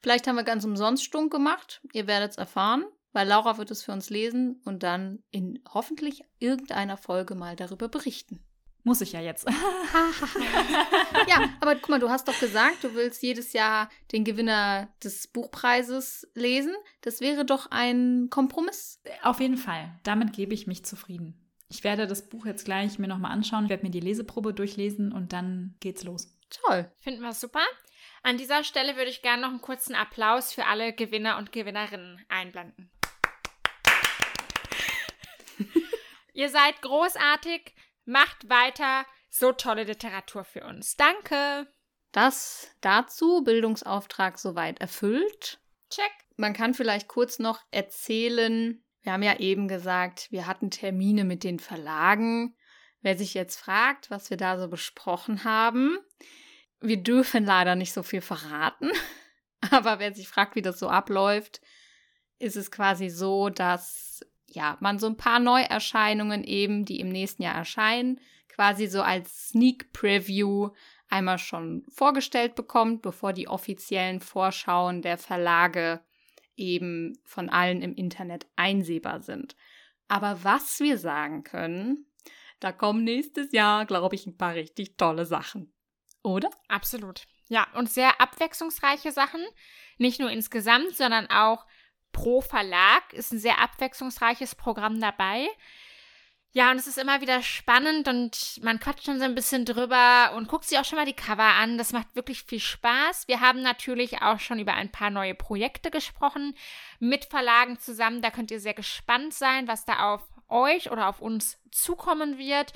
Vielleicht haben wir ganz umsonst stunk gemacht. Ihr werdet es erfahren, weil Laura wird es für uns lesen und dann in hoffentlich irgendeiner Folge mal darüber berichten. Muss ich ja jetzt. ja, aber guck mal, du hast doch gesagt, du willst jedes Jahr den Gewinner des Buchpreises lesen. Das wäre doch ein Kompromiss. Auf jeden Fall. Damit gebe ich mich zufrieden. Ich werde das Buch jetzt gleich mir nochmal anschauen, ich werde mir die Leseprobe durchlesen und dann geht's los. Toll. Finden wir super. An dieser Stelle würde ich gerne noch einen kurzen Applaus für alle Gewinner und Gewinnerinnen einblenden. Ihr seid großartig. Macht weiter so tolle Literatur für uns. Danke. Das dazu, Bildungsauftrag soweit erfüllt. Check. Man kann vielleicht kurz noch erzählen, wir haben ja eben gesagt, wir hatten Termine mit den Verlagen. Wer sich jetzt fragt, was wir da so besprochen haben, wir dürfen leider nicht so viel verraten. Aber wer sich fragt, wie das so abläuft, ist es quasi so, dass ja, man so ein paar Neuerscheinungen eben, die im nächsten Jahr erscheinen, quasi so als Sneak Preview einmal schon vorgestellt bekommt, bevor die offiziellen Vorschauen der Verlage eben von allen im Internet einsehbar sind. Aber was wir sagen können, da kommen nächstes Jahr, glaube ich, ein paar richtig tolle Sachen. Oder? Absolut. Ja, und sehr abwechslungsreiche Sachen. Nicht nur insgesamt, sondern auch pro Verlag. Ist ein sehr abwechslungsreiches Programm dabei. Ja, und es ist immer wieder spannend und man quatscht schon so ein bisschen drüber und guckt sich auch schon mal die Cover an. Das macht wirklich viel Spaß. Wir haben natürlich auch schon über ein paar neue Projekte gesprochen mit Verlagen zusammen. Da könnt ihr sehr gespannt sein, was da auf euch oder auf uns zukommen wird.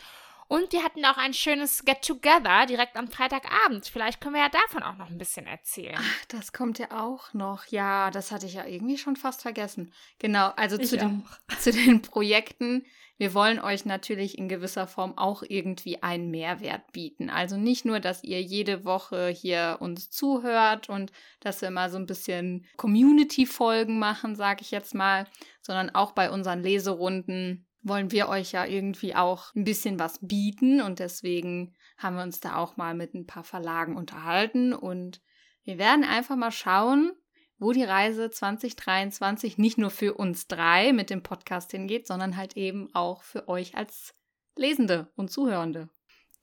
Und wir hatten auch ein schönes Get-Together direkt am Freitagabend. Vielleicht können wir ja davon auch noch ein bisschen erzählen. Ach, das kommt ja auch noch. Ja, das hatte ich ja irgendwie schon fast vergessen. Genau, also zu den, zu den Projekten. Wir wollen euch natürlich in gewisser Form auch irgendwie einen Mehrwert bieten. Also nicht nur, dass ihr jede Woche hier uns zuhört und dass wir mal so ein bisschen Community-Folgen machen, sage ich jetzt mal, sondern auch bei unseren Leserunden wollen wir euch ja irgendwie auch ein bisschen was bieten und deswegen haben wir uns da auch mal mit ein paar Verlagen unterhalten und wir werden einfach mal schauen, wo die Reise 2023 nicht nur für uns drei mit dem Podcast hingeht, sondern halt eben auch für euch als Lesende und Zuhörende.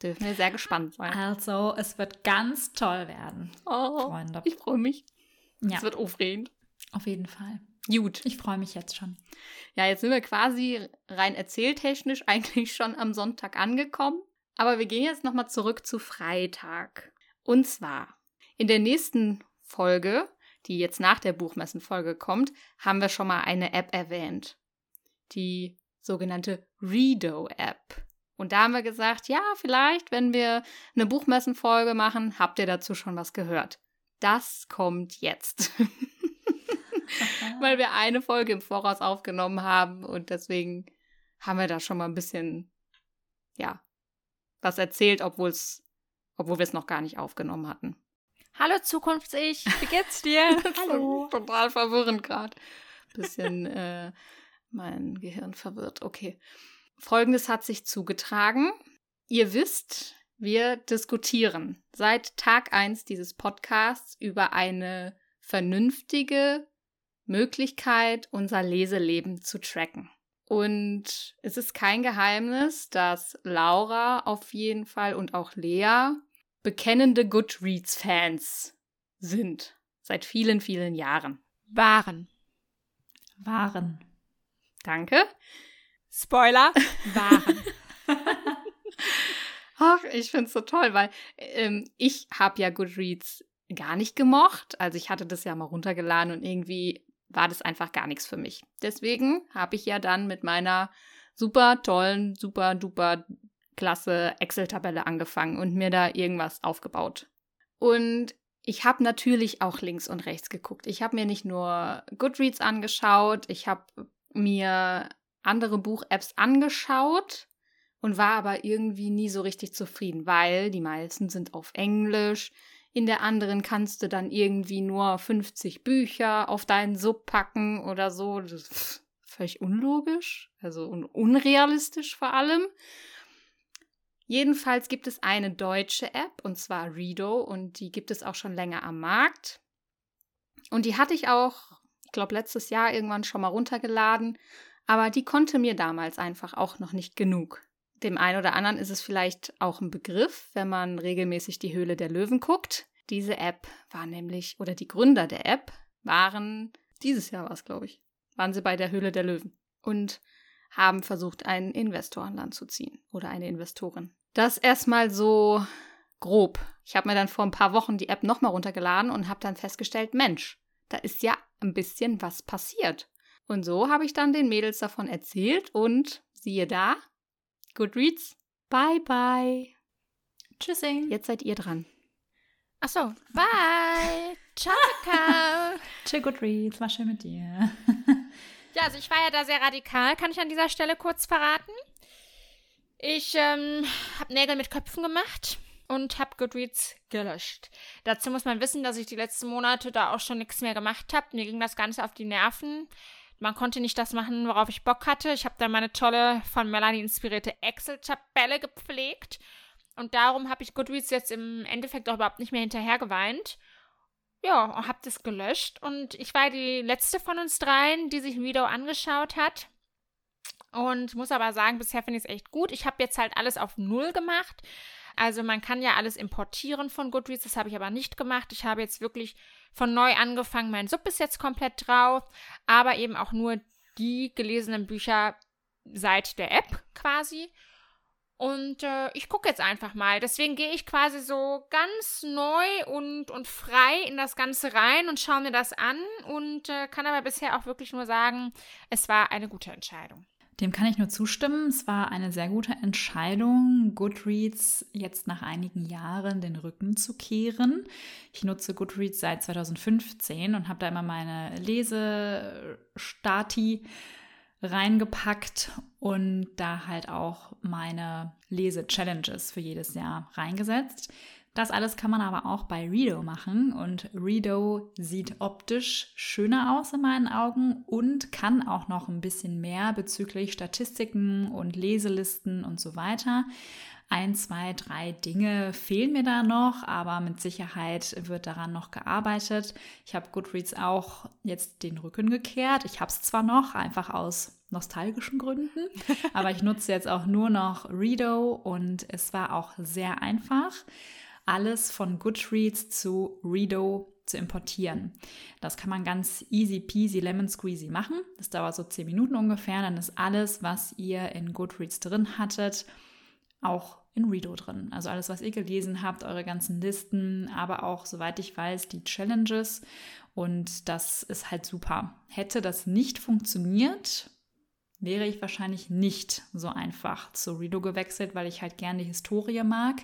Dürfen wir sehr gespannt sein. Also, es wird ganz toll werden, oh, Freunde. Ich freue mich. Ja. Es wird aufregend. Auf jeden Fall. Gut. Ich freue mich jetzt schon. Ja, jetzt sind wir quasi rein erzähltechnisch eigentlich schon am Sonntag angekommen. Aber wir gehen jetzt nochmal zurück zu Freitag. Und zwar, in der nächsten Folge, die jetzt nach der Buchmessenfolge kommt, haben wir schon mal eine App erwähnt. Die sogenannte Redo-App. Und da haben wir gesagt, ja, vielleicht, wenn wir eine Buchmessenfolge machen, habt ihr dazu schon was gehört. Das kommt jetzt. weil wir eine Folge im Voraus aufgenommen haben und deswegen haben wir da schon mal ein bisschen, ja, was erzählt, obwohl es, obwohl wir es noch gar nicht aufgenommen hatten. Hallo Zukunfts-Ich, wie geht's dir? Hallo. Total verwirrend gerade. Bisschen äh, mein Gehirn verwirrt. Okay. Folgendes hat sich zugetragen. Ihr wisst, wir diskutieren seit Tag 1 dieses Podcasts über eine vernünftige Möglichkeit, unser Leseleben zu tracken. Und es ist kein Geheimnis, dass Laura auf jeden Fall und auch Lea bekennende Goodreads-Fans sind. Seit vielen, vielen Jahren. Waren. Waren. Danke. Spoiler. Waren. Ach, ich finde es so toll, weil ähm, ich habe ja Goodreads gar nicht gemocht. Also ich hatte das ja mal runtergeladen und irgendwie war das einfach gar nichts für mich. Deswegen habe ich ja dann mit meiner super tollen, super duper klasse Excel-Tabelle angefangen und mir da irgendwas aufgebaut. Und ich habe natürlich auch links und rechts geguckt. Ich habe mir nicht nur Goodreads angeschaut, ich habe mir andere Buch-Apps angeschaut und war aber irgendwie nie so richtig zufrieden, weil die meisten sind auf Englisch. In der anderen kannst du dann irgendwie nur 50 Bücher auf deinen Sub packen oder so. Das ist völlig unlogisch, also unrealistisch vor allem. Jedenfalls gibt es eine deutsche App und zwar Redo und die gibt es auch schon länger am Markt. Und die hatte ich auch, ich glaube, letztes Jahr irgendwann schon mal runtergeladen, aber die konnte mir damals einfach auch noch nicht genug. Dem einen oder anderen ist es vielleicht auch ein Begriff, wenn man regelmäßig die Höhle der Löwen guckt. Diese App war nämlich, oder die Gründer der App waren, dieses Jahr war es, glaube ich, waren sie bei der Höhle der Löwen und haben versucht, einen Investor an Land zu ziehen oder eine Investorin. Das erstmal so grob. Ich habe mir dann vor ein paar Wochen die App nochmal runtergeladen und habe dann festgestellt, Mensch, da ist ja ein bisschen was passiert. Und so habe ich dann den Mädels davon erzählt und siehe da, Goodreads, bye bye. Tschüssing. Jetzt seid ihr dran. Achso, bye. Ciao, Kakao. Chill Goodreads, war schön mit dir. ja, also ich war ja da sehr radikal, kann ich an dieser Stelle kurz verraten. Ich ähm, habe Nägel mit Köpfen gemacht und habe Goodreads gelöscht. Dazu muss man wissen, dass ich die letzten Monate da auch schon nichts mehr gemacht habe. Mir ging das Ganze auf die Nerven. Man konnte nicht das machen, worauf ich Bock hatte. Ich habe da meine tolle, von Melanie inspirierte Excel-Tabelle gepflegt. Und darum habe ich Goodreads jetzt im Endeffekt auch überhaupt nicht mehr hinterher geweint. Ja, habe das gelöscht. Und ich war die letzte von uns dreien, die sich ein Video angeschaut hat. Und muss aber sagen, bisher finde ich es echt gut. Ich habe jetzt halt alles auf Null gemacht. Also man kann ja alles importieren von Goodreads, das habe ich aber nicht gemacht. Ich habe jetzt wirklich von neu angefangen. Mein Sub ist jetzt komplett drauf, aber eben auch nur die gelesenen Bücher seit der App quasi. Und äh, ich gucke jetzt einfach mal. Deswegen gehe ich quasi so ganz neu und, und frei in das Ganze rein und schaue mir das an und äh, kann aber bisher auch wirklich nur sagen, es war eine gute Entscheidung. Dem kann ich nur zustimmen. Es war eine sehr gute Entscheidung, Goodreads jetzt nach einigen Jahren den Rücken zu kehren. Ich nutze Goodreads seit 2015 und habe da immer meine Lesestati reingepackt und da halt auch meine Lese-Challenges für jedes Jahr reingesetzt. Das alles kann man aber auch bei Redo machen und Redo sieht optisch schöner aus in meinen Augen und kann auch noch ein bisschen mehr bezüglich Statistiken und Leselisten und so weiter. Ein, zwei, drei Dinge fehlen mir da noch, aber mit Sicherheit wird daran noch gearbeitet. Ich habe Goodreads auch jetzt den Rücken gekehrt. Ich habe es zwar noch, einfach aus nostalgischen Gründen, aber ich nutze jetzt auch nur noch Redo und es war auch sehr einfach alles von Goodreads zu Redo zu importieren. Das kann man ganz easy peasy lemon squeezy machen. Das dauert so 10 Minuten ungefähr. Dann ist alles, was ihr in Goodreads drin hattet, auch in Redo drin. Also alles, was ihr gelesen habt, eure ganzen Listen, aber auch, soweit ich weiß, die Challenges. Und das ist halt super. Hätte das nicht funktioniert, wäre ich wahrscheinlich nicht so einfach zu Redo gewechselt, weil ich halt gerne die Historie mag.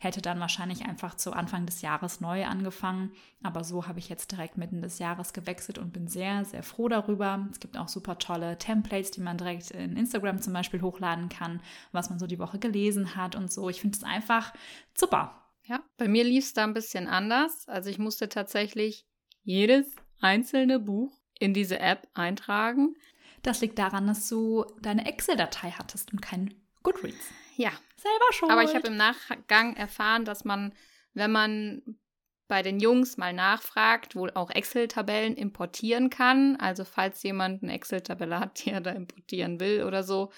Hätte dann wahrscheinlich einfach zu Anfang des Jahres neu angefangen. Aber so habe ich jetzt direkt mitten des Jahres gewechselt und bin sehr, sehr froh darüber. Es gibt auch super tolle Templates, die man direkt in Instagram zum Beispiel hochladen kann, was man so die Woche gelesen hat und so. Ich finde es einfach super. Ja, bei mir lief es da ein bisschen anders. Also ich musste tatsächlich jedes einzelne Buch in diese App eintragen. Das liegt daran, dass du deine Excel-Datei hattest und kein Goodreads. Ja. Selber schon. Aber ich habe im Nachgang erfahren, dass man, wenn man bei den Jungs mal nachfragt, wohl auch Excel-Tabellen importieren kann. Also falls jemand eine Excel-Tabelle hat, die er da importieren will oder so,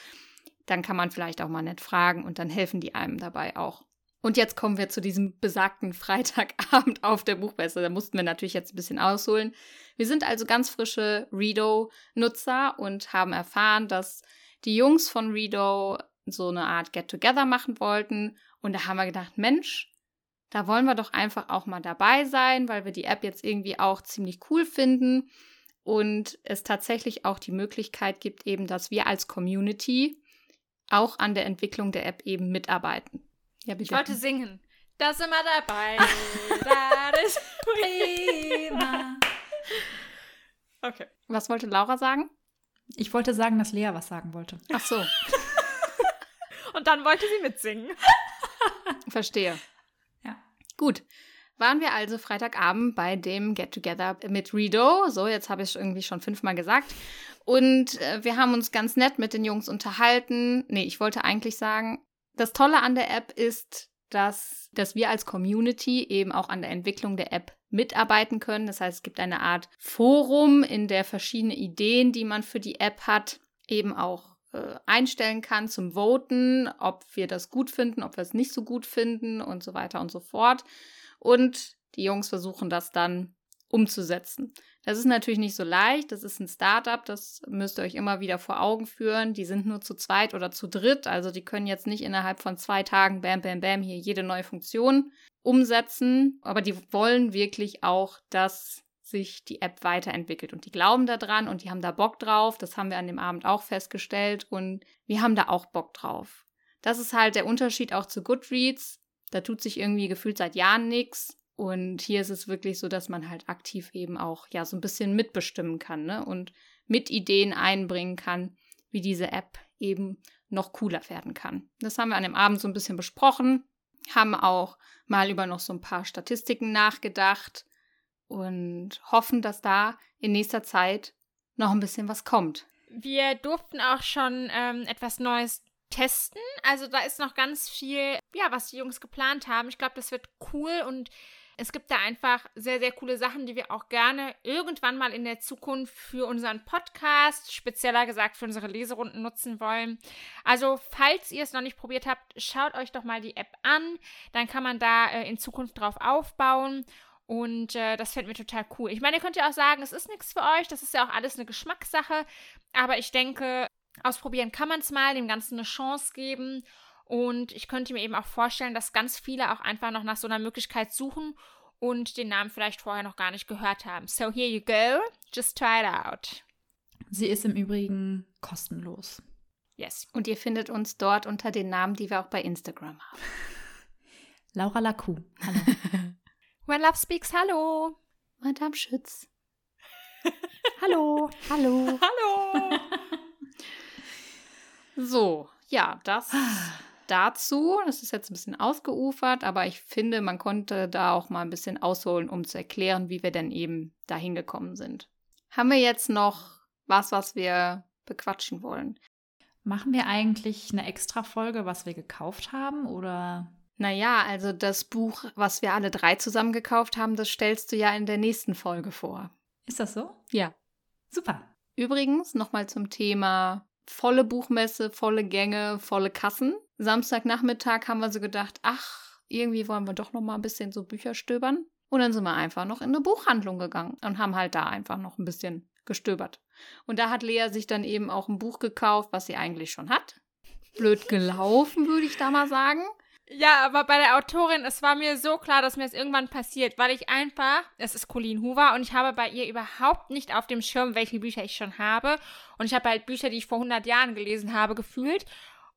dann kann man vielleicht auch mal nett fragen und dann helfen die einem dabei auch. Und jetzt kommen wir zu diesem besagten Freitagabend auf der Buchmesse. Da mussten wir natürlich jetzt ein bisschen ausholen. Wir sind also ganz frische Redo-Nutzer und haben erfahren, dass die Jungs von Redo so eine Art Get-Together machen wollten. Und da haben wir gedacht, Mensch, da wollen wir doch einfach auch mal dabei sein, weil wir die App jetzt irgendwie auch ziemlich cool finden und es tatsächlich auch die Möglichkeit gibt, eben, dass wir als Community auch an der Entwicklung der App eben mitarbeiten. Ja, bitte. Ich wollte singen. Da sind wir dabei. das ist prima. Okay. Was wollte Laura sagen? Ich wollte sagen, dass Lea was sagen wollte. Ach so, Und dann wollte sie mitsingen. verstehe. Ja. Gut. Waren wir also Freitagabend bei dem Get-Together mit Rido. So, jetzt habe ich es irgendwie schon fünfmal gesagt. Und äh, wir haben uns ganz nett mit den Jungs unterhalten. Nee, ich wollte eigentlich sagen, das Tolle an der App ist, dass, dass wir als Community eben auch an der Entwicklung der App mitarbeiten können. Das heißt, es gibt eine Art Forum, in der verschiedene Ideen, die man für die App hat, eben auch äh, einstellen kann zum Voten, ob wir das gut finden, ob wir es nicht so gut finden und so weiter und so fort. Und die Jungs versuchen das dann umzusetzen. Das ist natürlich nicht so leicht. Das ist ein Startup, das müsst ihr euch immer wieder vor Augen führen. Die sind nur zu zweit oder zu dritt, also die können jetzt nicht innerhalb von zwei Tagen, bam, bam, bam, hier jede neue Funktion umsetzen. Aber die wollen wirklich auch, dass sich die App weiterentwickelt. Und die glauben daran und die haben da Bock drauf. Das haben wir an dem Abend auch festgestellt und wir haben da auch Bock drauf. Das ist halt der Unterschied auch zu Goodreads. Da tut sich irgendwie gefühlt seit Jahren nichts. Und hier ist es wirklich so, dass man halt aktiv eben auch ja so ein bisschen mitbestimmen kann ne? und mit Ideen einbringen kann, wie diese App eben noch cooler werden kann. Das haben wir an dem Abend so ein bisschen besprochen, haben auch mal über noch so ein paar Statistiken nachgedacht und hoffen, dass da in nächster Zeit noch ein bisschen was kommt. Wir durften auch schon ähm, etwas Neues testen. Also da ist noch ganz viel, ja, was die Jungs geplant haben. Ich glaube, das wird cool und es gibt da einfach sehr, sehr coole Sachen, die wir auch gerne irgendwann mal in der Zukunft für unseren Podcast, spezieller gesagt für unsere Leserunden nutzen wollen. Also, falls ihr es noch nicht probiert habt, schaut euch doch mal die App an. Dann kann man da äh, in Zukunft drauf aufbauen. Und äh, das fällt mir total cool. Ich meine, ihr könnt ja auch sagen, es ist nichts für euch. Das ist ja auch alles eine Geschmackssache. Aber ich denke, ausprobieren kann man es mal, dem Ganzen eine Chance geben. Und ich könnte mir eben auch vorstellen, dass ganz viele auch einfach noch nach so einer Möglichkeit suchen und den Namen vielleicht vorher noch gar nicht gehört haben. So here you go. Just try it out. Sie ist im Übrigen kostenlos. Yes. Und ihr findet uns dort unter den Namen, die wir auch bei Instagram haben. Laura Lacou. Hallo. When Love Speaks, hallo. Madame Schütz. Hallo. Hallo. Hallo. So, ja, das dazu. Das ist jetzt ein bisschen ausgeufert, aber ich finde, man konnte da auch mal ein bisschen ausholen, um zu erklären, wie wir denn eben dahin gekommen sind. Haben wir jetzt noch was, was wir bequatschen wollen? Machen wir eigentlich eine extra Folge, was wir gekauft haben oder? Naja, also das Buch, was wir alle drei zusammen gekauft haben, das stellst du ja in der nächsten Folge vor. Ist das so? Ja. Super. Übrigens nochmal zum Thema volle Buchmesse, volle Gänge, volle Kassen. Samstagnachmittag haben wir so gedacht, ach, irgendwie wollen wir doch noch mal ein bisschen so Bücher stöbern. Und dann sind wir einfach noch in eine Buchhandlung gegangen und haben halt da einfach noch ein bisschen gestöbert. Und da hat Lea sich dann eben auch ein Buch gekauft, was sie eigentlich schon hat. Blöd gelaufen, würde ich da mal sagen. Ja, aber bei der Autorin, es war mir so klar, dass mir es irgendwann passiert, weil ich einfach, es ist Colleen Hoover und ich habe bei ihr überhaupt nicht auf dem Schirm, welche Bücher ich schon habe. Und ich habe halt Bücher, die ich vor 100 Jahren gelesen habe, gefühlt.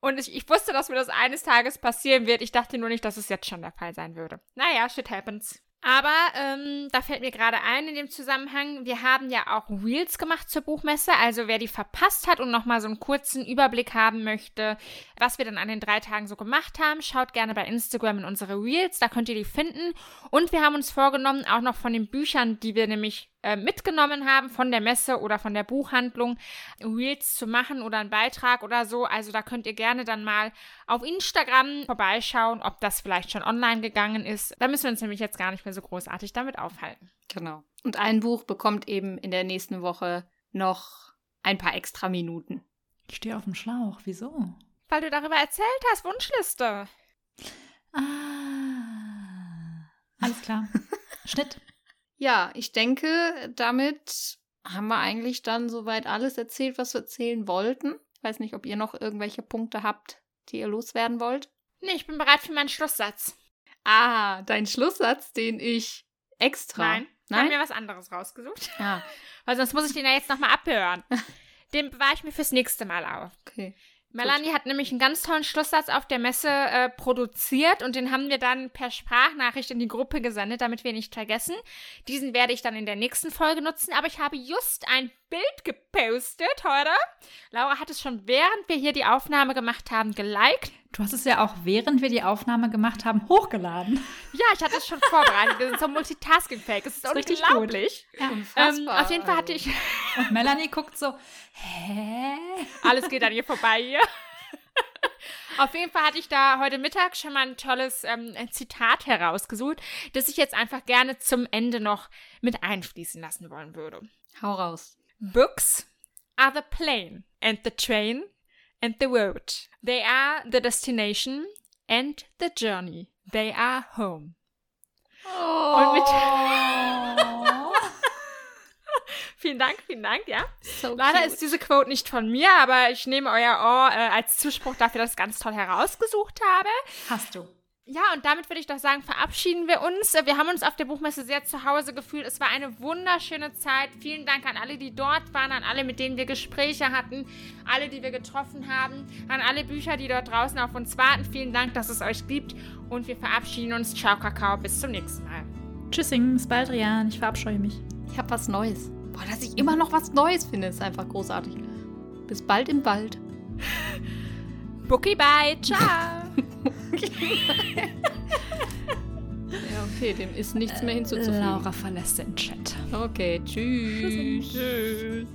Und ich, ich wusste, dass mir das eines Tages passieren wird. Ich dachte nur nicht, dass es jetzt schon der Fall sein würde. Naja, shit happens. Aber ähm, da fällt mir gerade ein in dem Zusammenhang, wir haben ja auch Reels gemacht zur Buchmesse. Also wer die verpasst hat und nochmal so einen kurzen Überblick haben möchte, was wir dann an den drei Tagen so gemacht haben, schaut gerne bei Instagram in unsere Reels, da könnt ihr die finden. Und wir haben uns vorgenommen, auch noch von den Büchern, die wir nämlich äh, mitgenommen haben, von der Messe oder von der Buchhandlung, Reels zu machen oder einen Beitrag oder so. Also da könnt ihr gerne dann mal auf Instagram vorbeischauen, ob das vielleicht schon online gegangen ist. Da müssen wir uns nämlich jetzt gar nicht mehr so großartig damit aufhalten. Genau. Und ein Buch bekommt eben in der nächsten Woche noch ein paar extra Minuten. Ich stehe auf dem Schlauch. Wieso? Weil du darüber erzählt hast, Wunschliste. Ah. Alles klar. Schnitt. Ja, ich denke, damit haben wir eigentlich dann soweit alles erzählt, was wir erzählen wollten. Ich weiß nicht, ob ihr noch irgendwelche Punkte habt, die ihr loswerden wollt. Nee, ich bin bereit für meinen Schlusssatz. Ah, dein Schlusssatz, den ich extra. Nein, Nein? habe mir was anderes rausgesucht. Ja, Weil sonst muss ich den ja jetzt nochmal abhören. Den bewahre ich mir fürs nächste Mal auf. okay. Melanie hat nämlich einen ganz tollen Schlusssatz auf der Messe äh, produziert und den haben wir dann per Sprachnachricht in die Gruppe gesendet, damit wir ihn nicht vergessen. Diesen werde ich dann in der nächsten Folge nutzen, aber ich habe just ein Bild gepostet heute. Laura hat es schon während wir hier die Aufnahme gemacht haben geliked. Du hast es ja auch während wir die Aufnahme gemacht haben hochgeladen. Ja, ich hatte es schon vorbereitet. Das ist so Multitasking-Fake. Das ist, ist richtig unglaublich. Ja. Ähm, auf jeden Fall hatte ich. Und Melanie guckt so, hä? Alles geht an ihr vorbei hier. Auf jeden Fall hatte ich da heute Mittag schon mal ein tolles ähm, Zitat herausgesucht, das ich jetzt einfach gerne zum Ende noch mit einfließen lassen wollen würde. Hau raus. Books are the plane and the train and the road. They are the destination and the journey. They are home. Und mit vielen Dank, vielen Dank, ja. So Leider cute. ist diese Quote nicht von mir, aber ich nehme euer Ohr äh, als Zuspruch dafür, dass ich das ganz toll herausgesucht habe. Hast du. Ja, und damit würde ich doch sagen, verabschieden wir uns. Wir haben uns auf der Buchmesse sehr zu Hause gefühlt. Es war eine wunderschöne Zeit. Vielen Dank an alle, die dort waren, an alle, mit denen wir Gespräche hatten, alle, die wir getroffen haben, an alle Bücher, die dort draußen auf uns warten. Vielen Dank, dass es euch gibt. Und wir verabschieden uns. Ciao, Kakao. Bis zum nächsten Mal. Tschüssing, bis bald, Rian. Ich verabscheue mich. Ich habe was Neues. Boah, dass ich immer noch was Neues finde, ist einfach großartig. Bis bald im Wald. Bookie, bye. Ciao. Ja, okay, dem ist nichts mehr hinzuzufügen. Laura verlässt den Chat. Okay, tschüss. Tschüss.